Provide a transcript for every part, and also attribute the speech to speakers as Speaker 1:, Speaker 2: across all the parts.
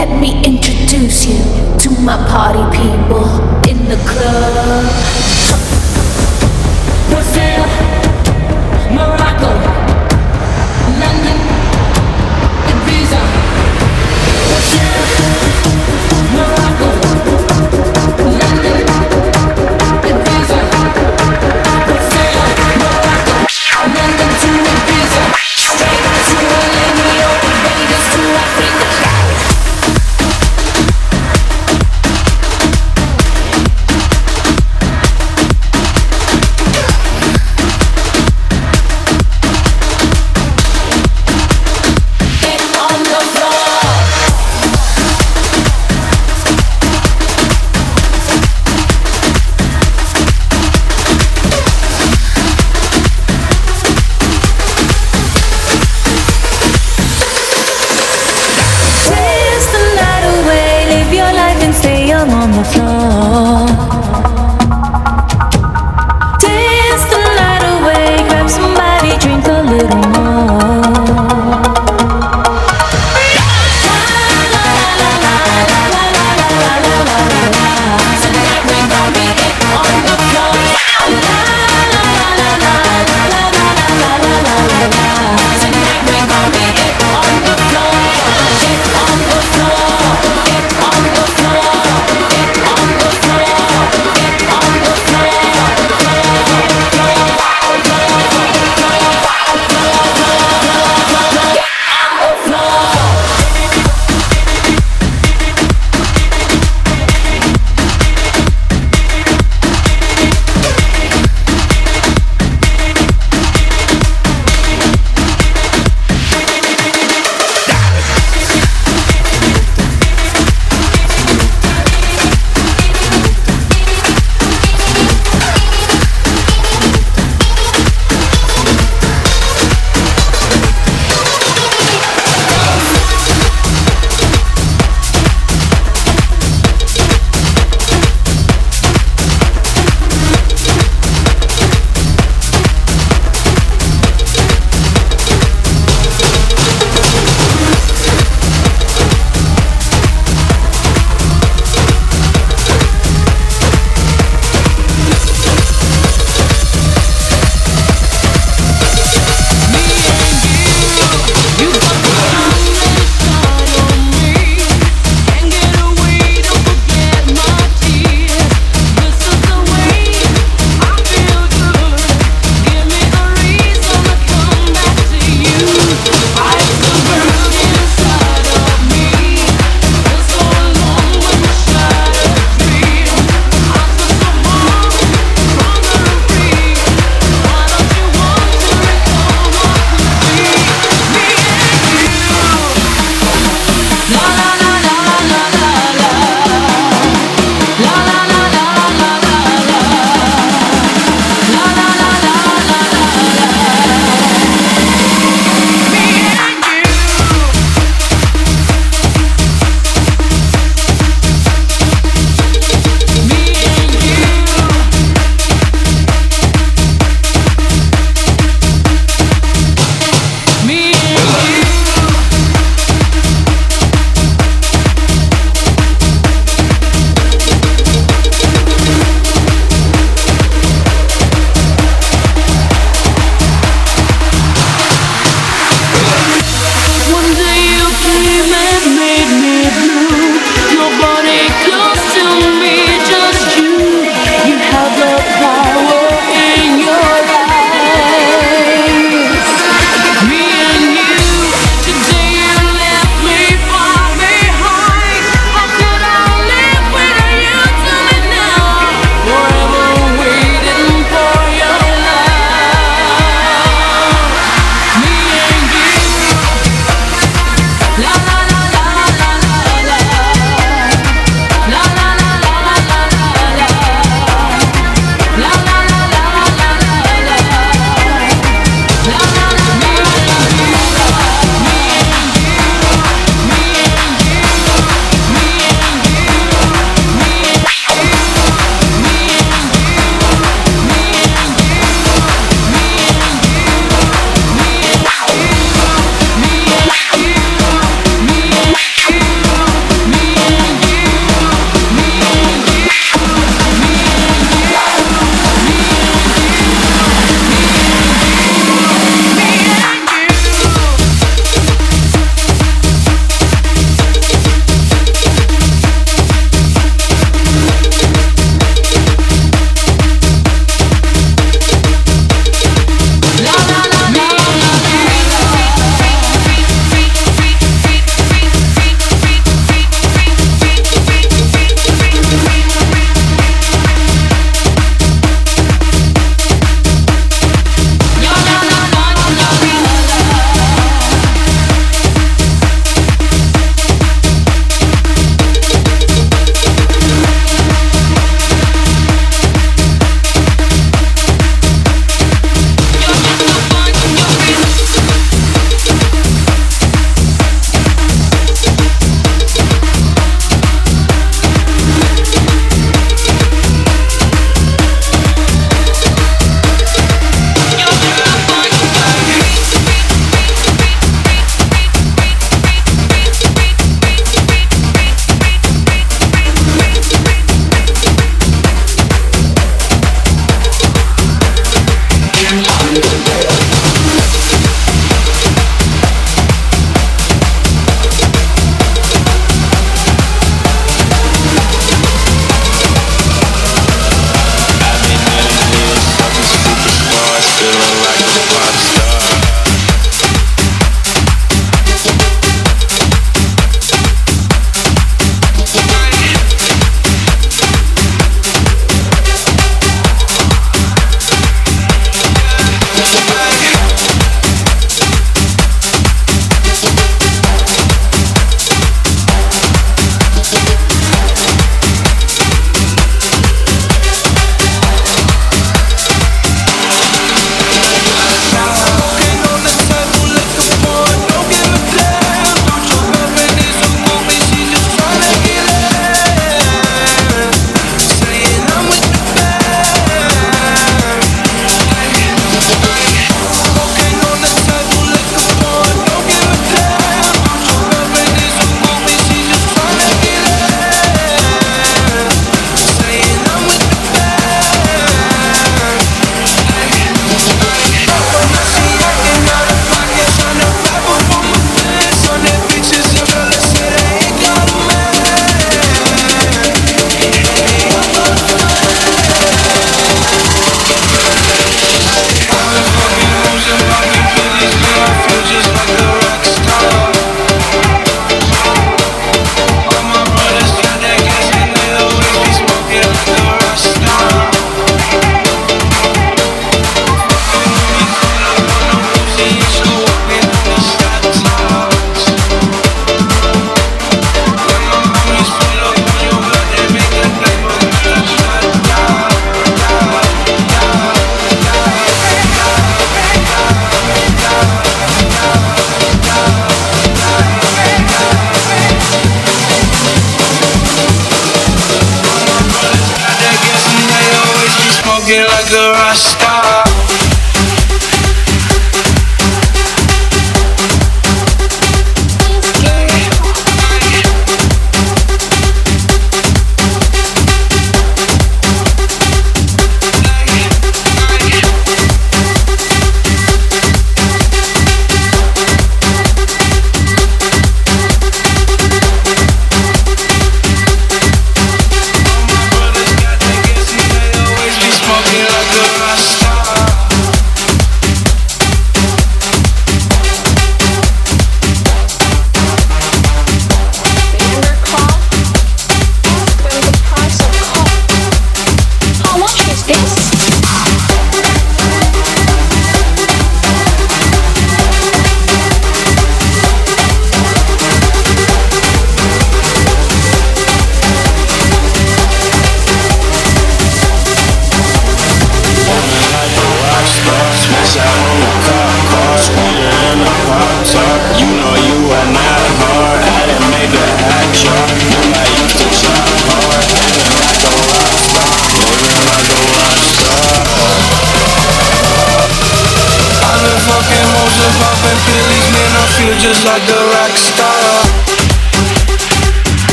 Speaker 1: Let me introduce you to my party people in the club.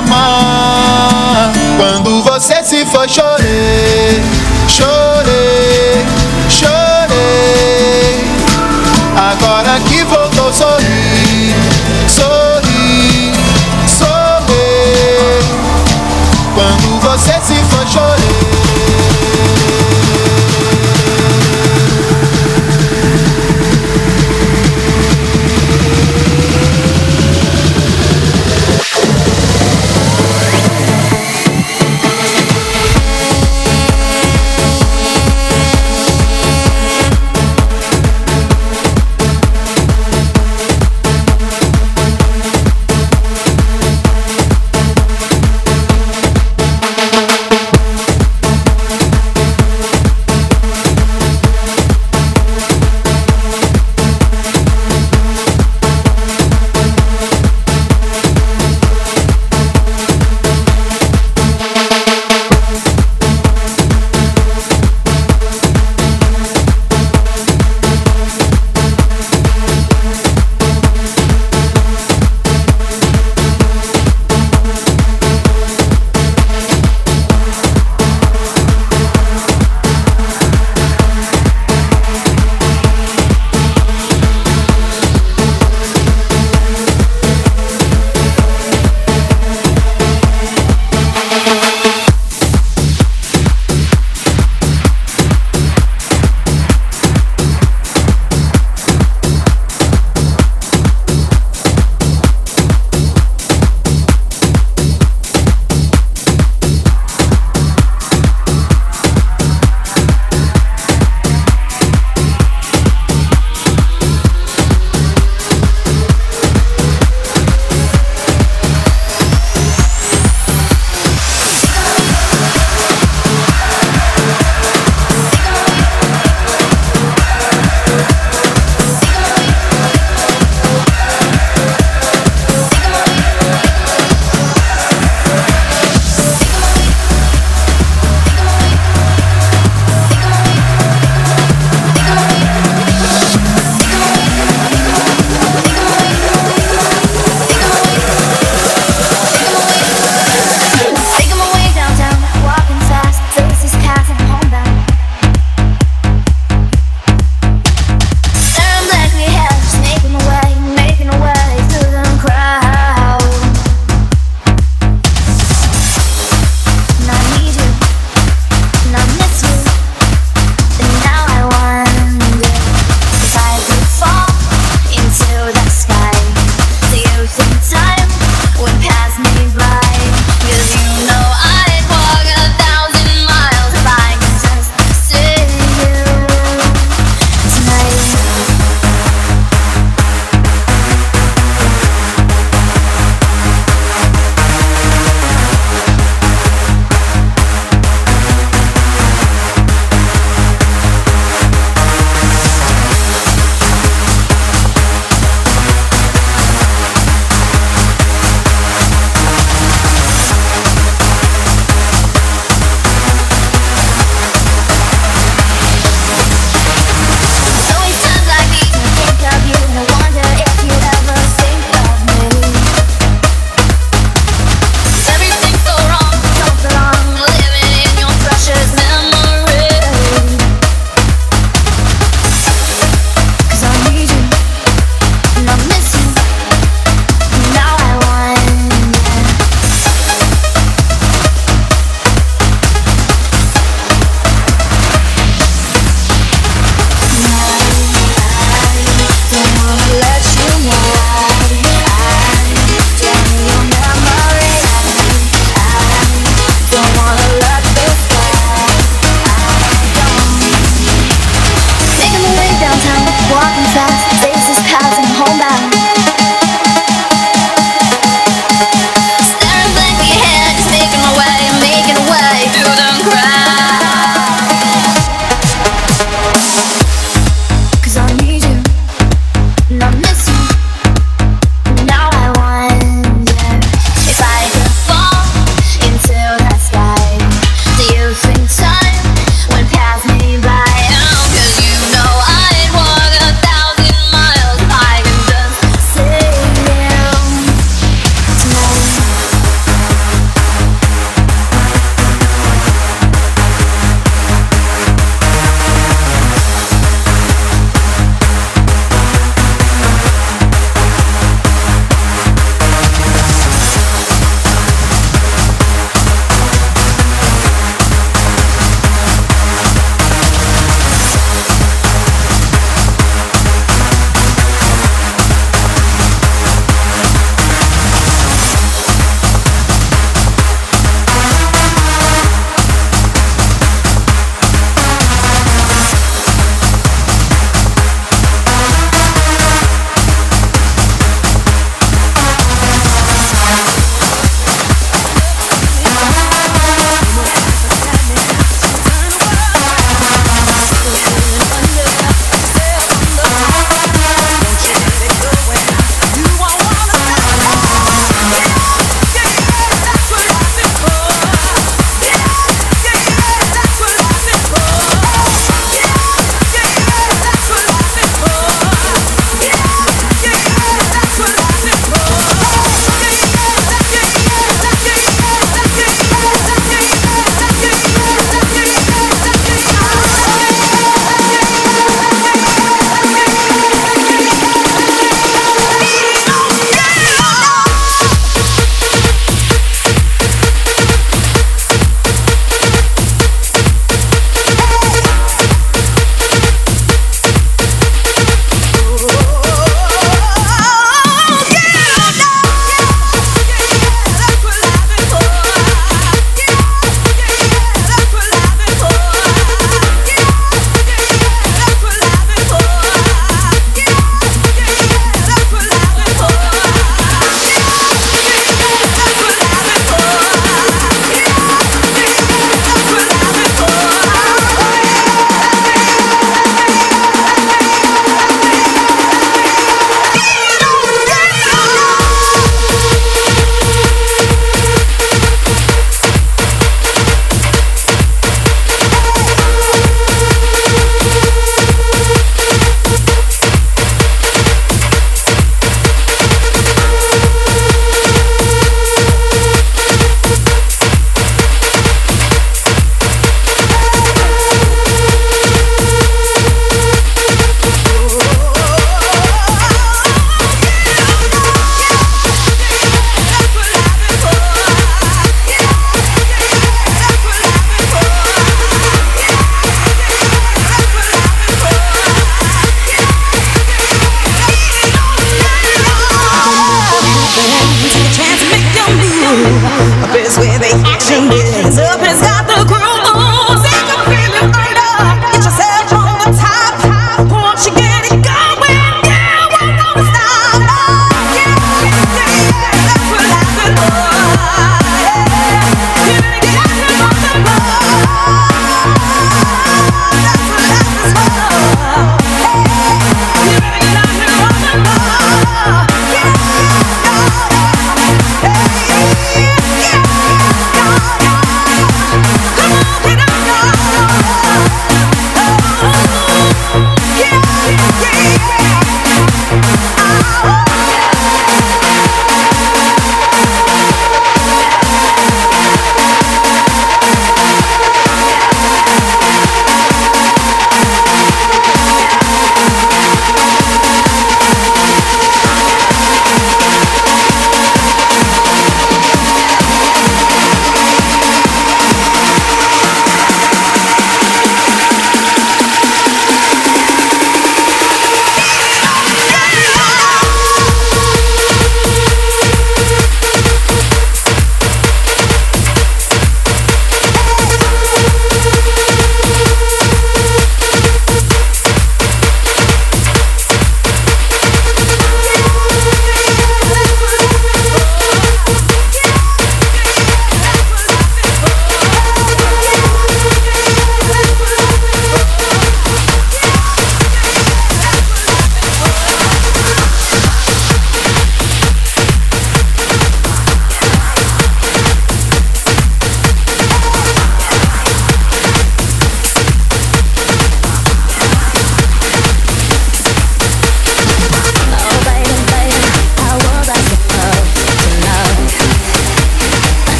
Speaker 2: Amar. Quando você se foi, chorei,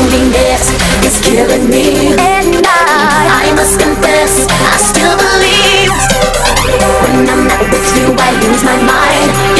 Speaker 2: loneliness is
Speaker 1: killing me. And I, I must confess, I still believe.
Speaker 3: When I'm not with you I lose my mind.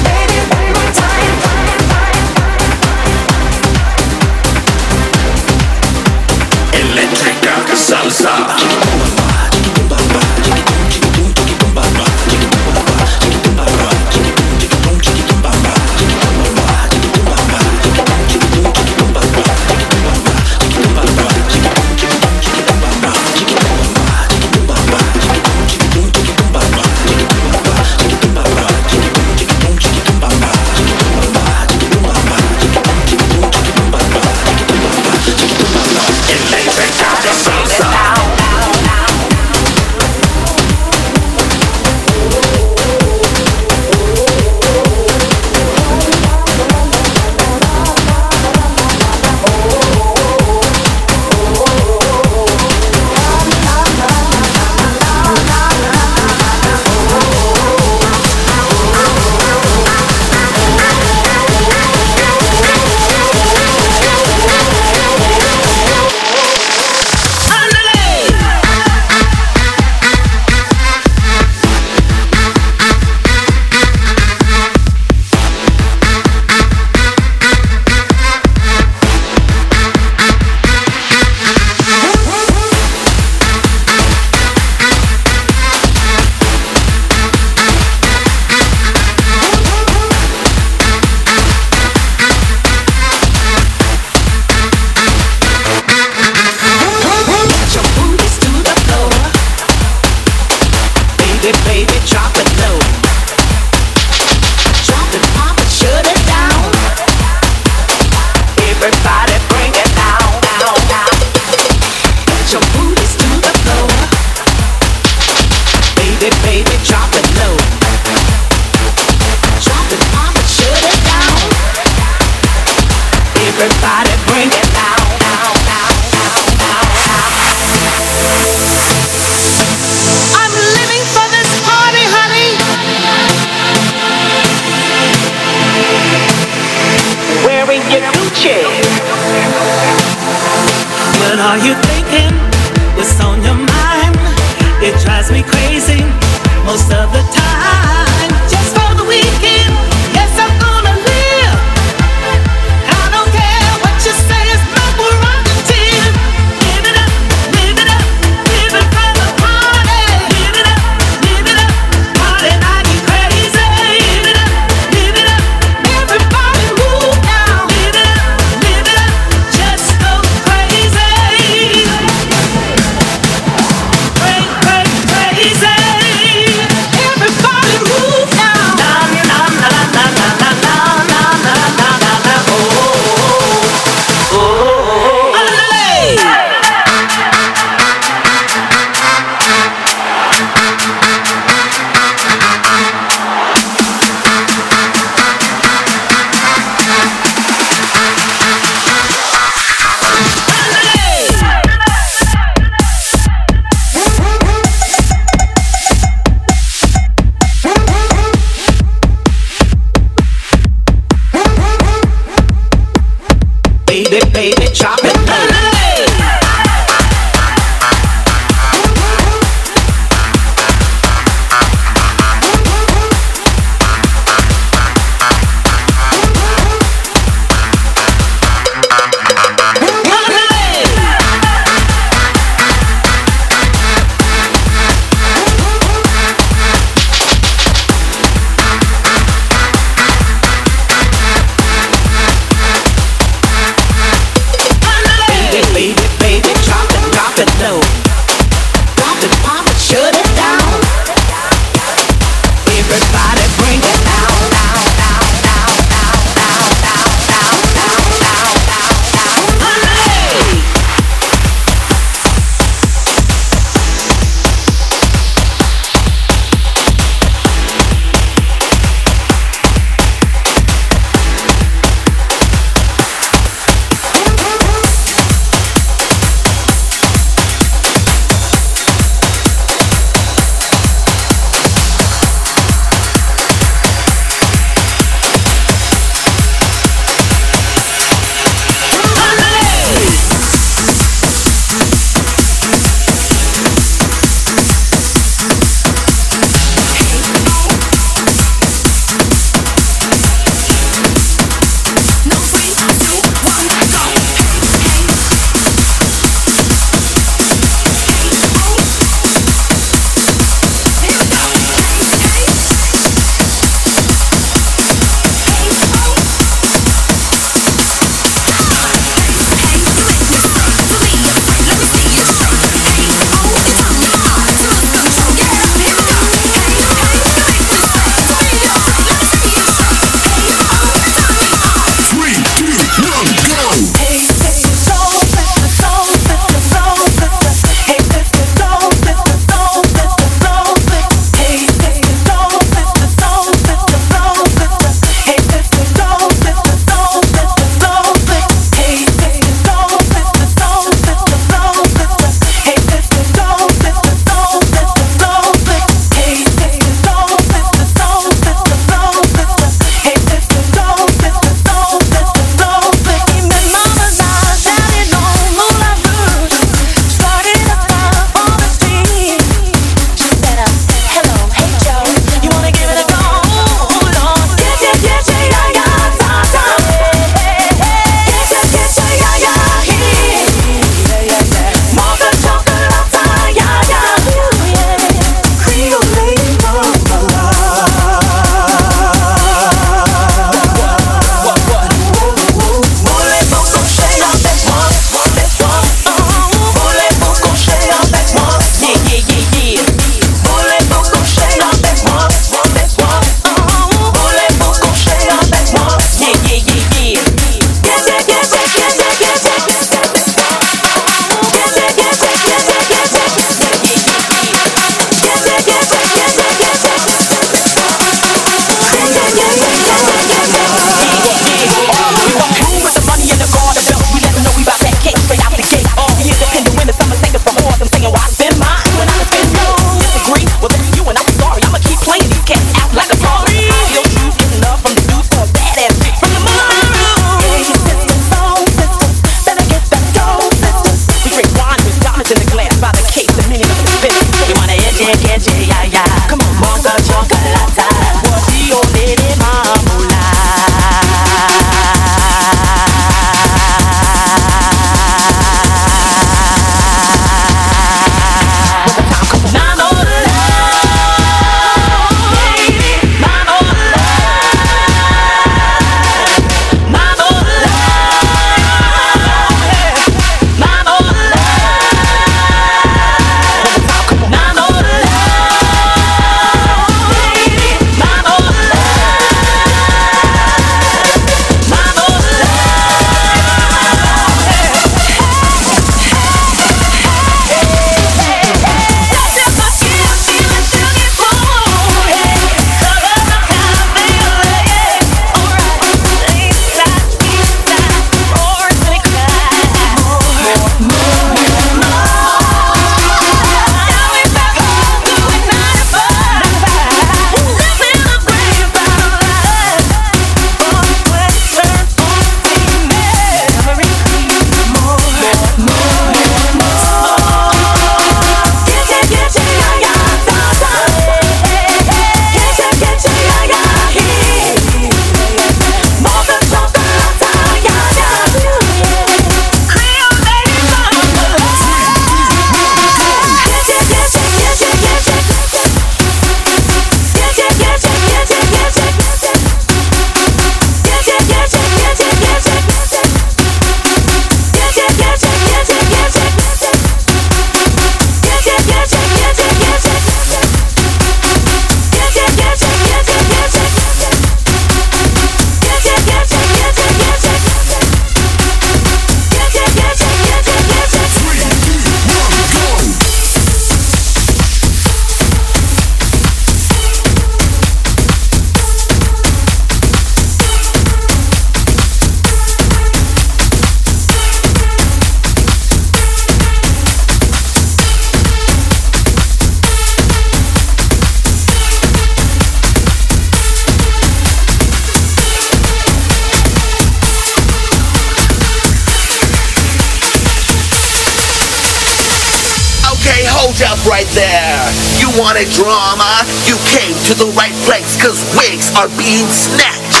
Speaker 3: To the right place, cause wigs are being snatched.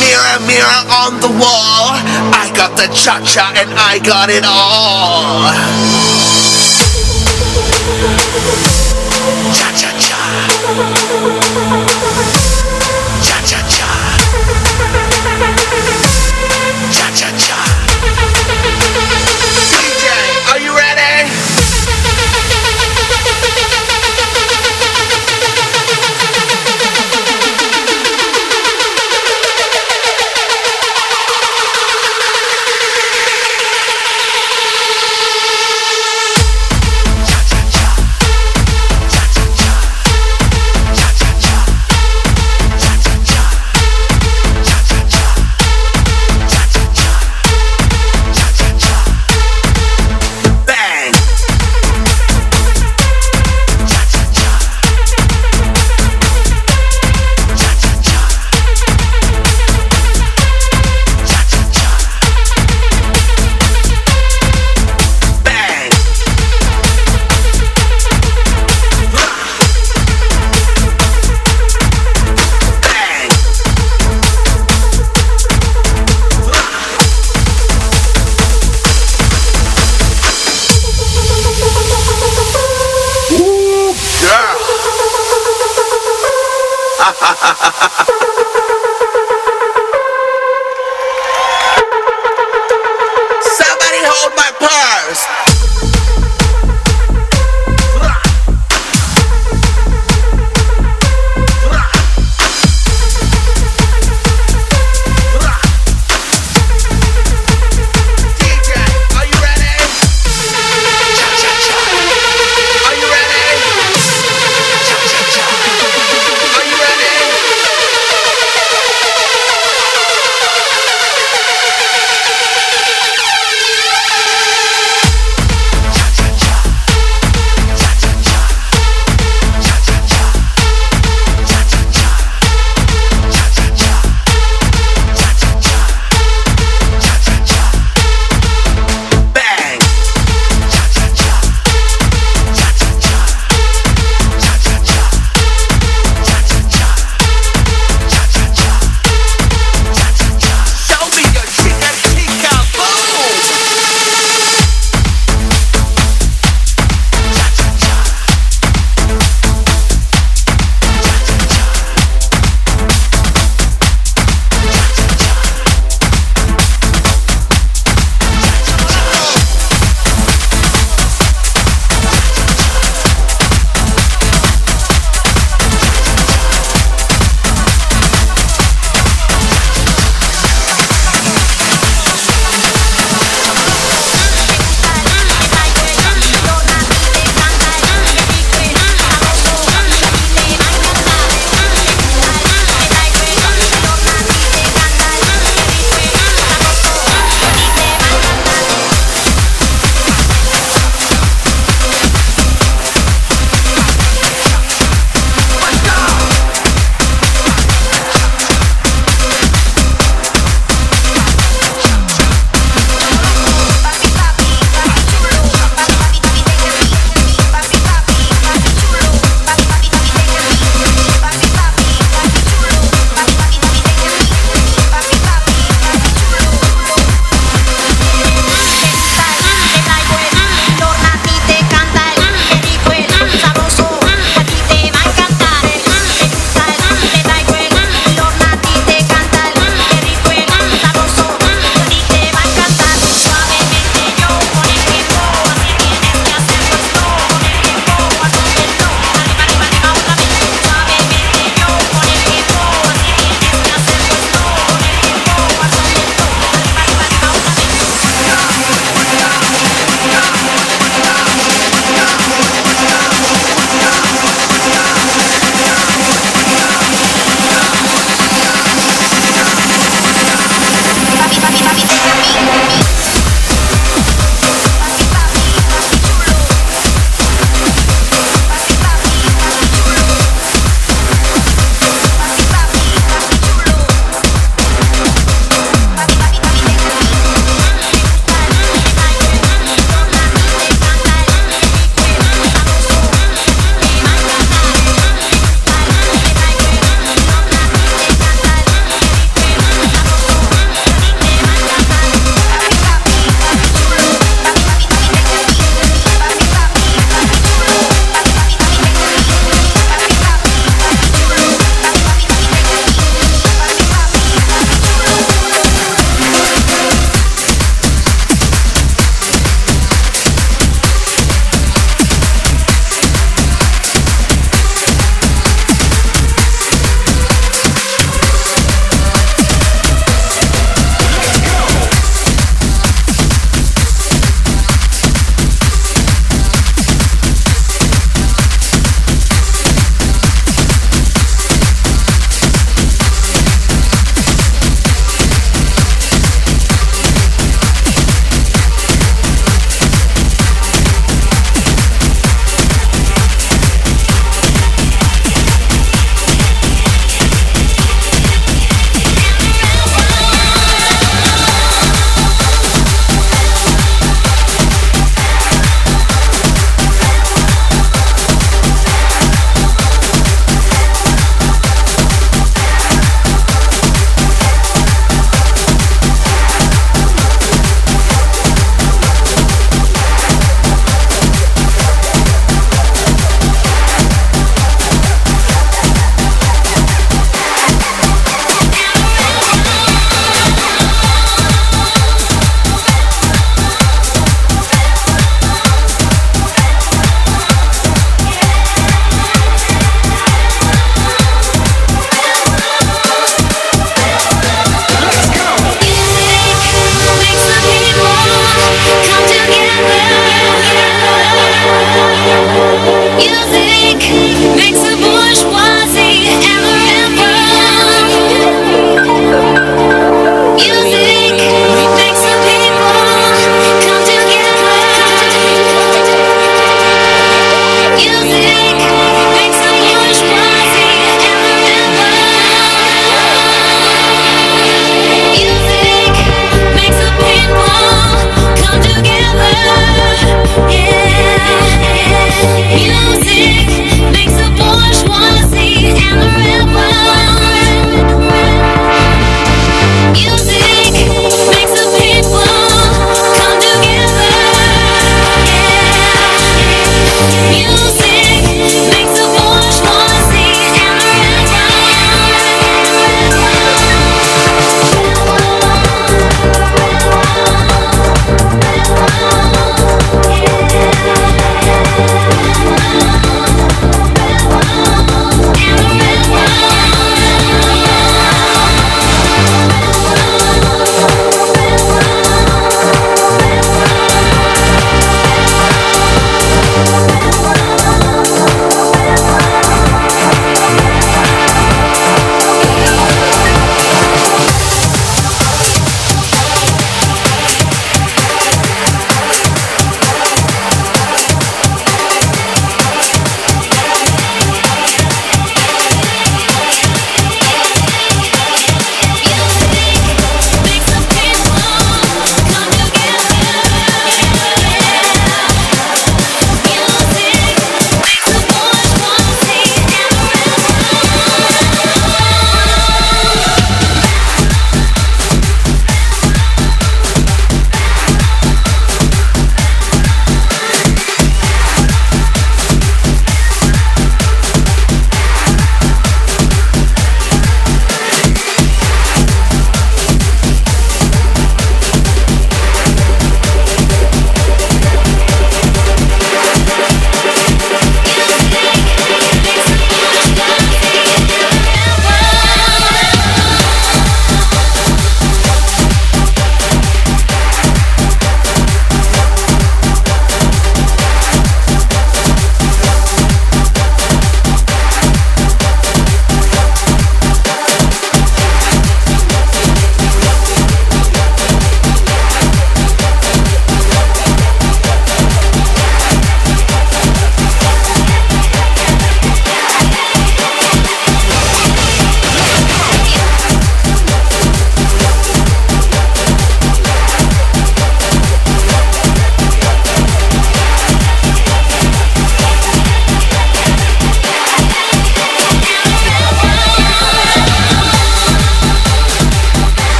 Speaker 3: Mirror, mirror on the wall. I got the cha cha and I got it all.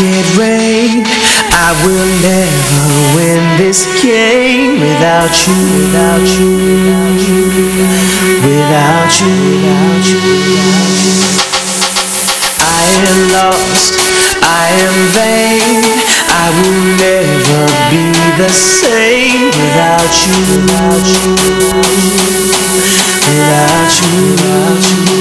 Speaker 4: it rain I will never win this game without you without you without you without you without you, without you. I am lost I am vain I will never be the same without you without you without you, without you.